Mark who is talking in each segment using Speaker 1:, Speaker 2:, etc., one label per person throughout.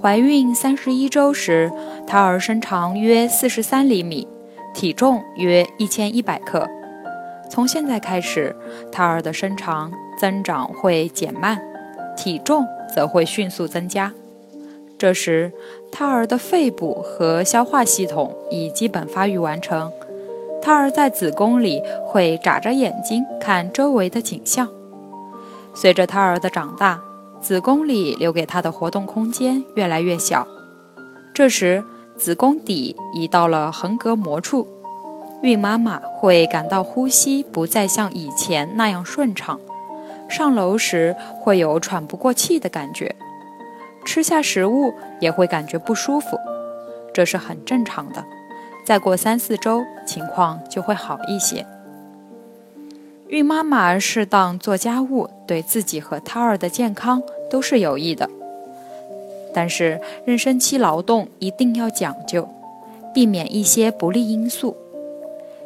Speaker 1: 怀孕三十一周时，胎儿身长约四十三厘米，体重约一千一百克。从现在开始，胎儿的身长增长会减慢，体重则会迅速增加。这时，胎儿的肺部和消化系统已基本发育完成，胎儿在子宫里会眨着眼睛看周围的景象。随着胎儿的长大，子宫里留给她的活动空间越来越小，这时子宫底已到了横膈膜处，孕妈妈会感到呼吸不再像以前那样顺畅，上楼时会有喘不过气的感觉，吃下食物也会感觉不舒服，这是很正常的。再过三四周，情况就会好一些。孕妈妈适当做家务，对自己和胎儿的健康都是有益的。但是，妊娠期劳动一定要讲究，避免一些不利因素。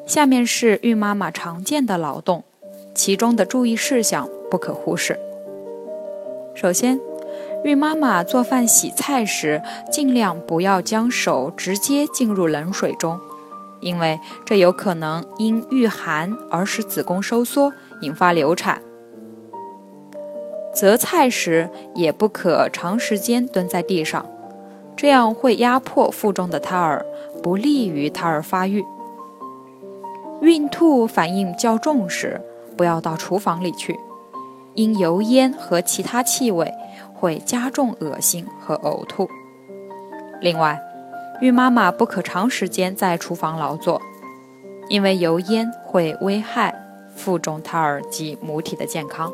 Speaker 1: 下面是孕妈妈常见的劳动，其中的注意事项不可忽视。首先，孕妈妈做饭洗菜时，尽量不要将手直接浸入冷水中。因为这有可能因遇寒而使子宫收缩，引发流产。择菜时也不可长时间蹲在地上，这样会压迫腹中的胎儿，不利于胎儿发育。孕吐反应较重时，不要到厨房里去，因油烟和其他气味会加重恶心和呕吐。另外，孕妈妈不可长时间在厨房劳作，因为油烟会危害腹中胎儿及母体的健康。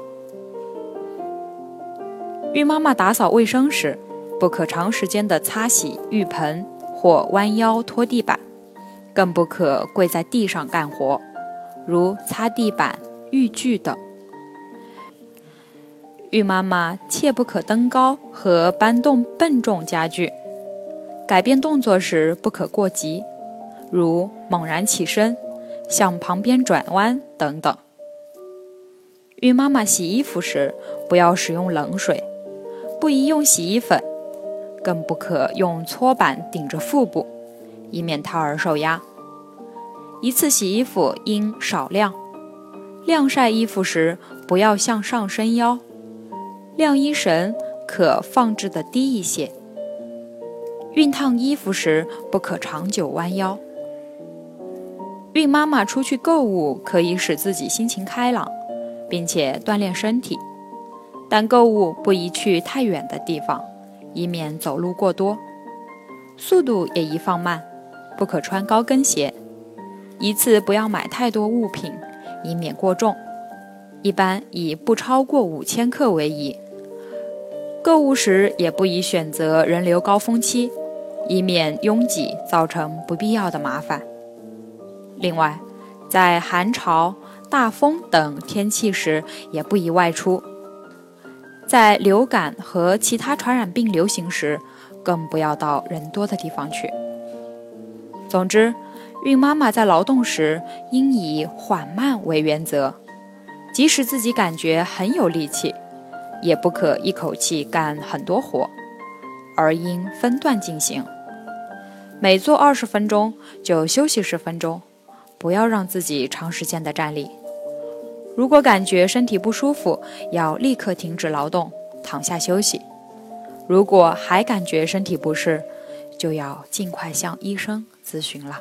Speaker 1: 孕妈妈打扫卫生时，不可长时间的擦洗浴盆或弯腰拖地板，更不可跪在地上干活，如擦地板、浴具等。孕妈妈切不可登高和搬动笨重家具。改变动作时不可过急，如猛然起身、向旁边转弯等等。孕妈妈洗衣服时不要使用冷水，不宜用洗衣粉，更不可用搓板顶着腹部，以免胎儿受压。一次洗衣服应少量。晾晒衣服时不要向上伸腰，晾衣绳可放置的低一些。熨烫衣服时不可长久弯腰。孕妈妈出去购物可以使自己心情开朗，并且锻炼身体，但购物不宜去太远的地方，以免走路过多。速度也宜放慢，不可穿高跟鞋。一次不要买太多物品，以免过重，一般以不超过五千克为宜。购物时也不宜选择人流高峰期。以免拥挤造成不必要的麻烦。另外，在寒潮、大风等天气时，也不宜外出。在流感和其他传染病流行时，更不要到人多的地方去。总之，孕妈妈在劳动时应以缓慢为原则，即使自己感觉很有力气，也不可一口气干很多活，而应分段进行。每做二十分钟就休息十分钟，不要让自己长时间的站立。如果感觉身体不舒服，要立刻停止劳动，躺下休息。如果还感觉身体不适，就要尽快向医生咨询了。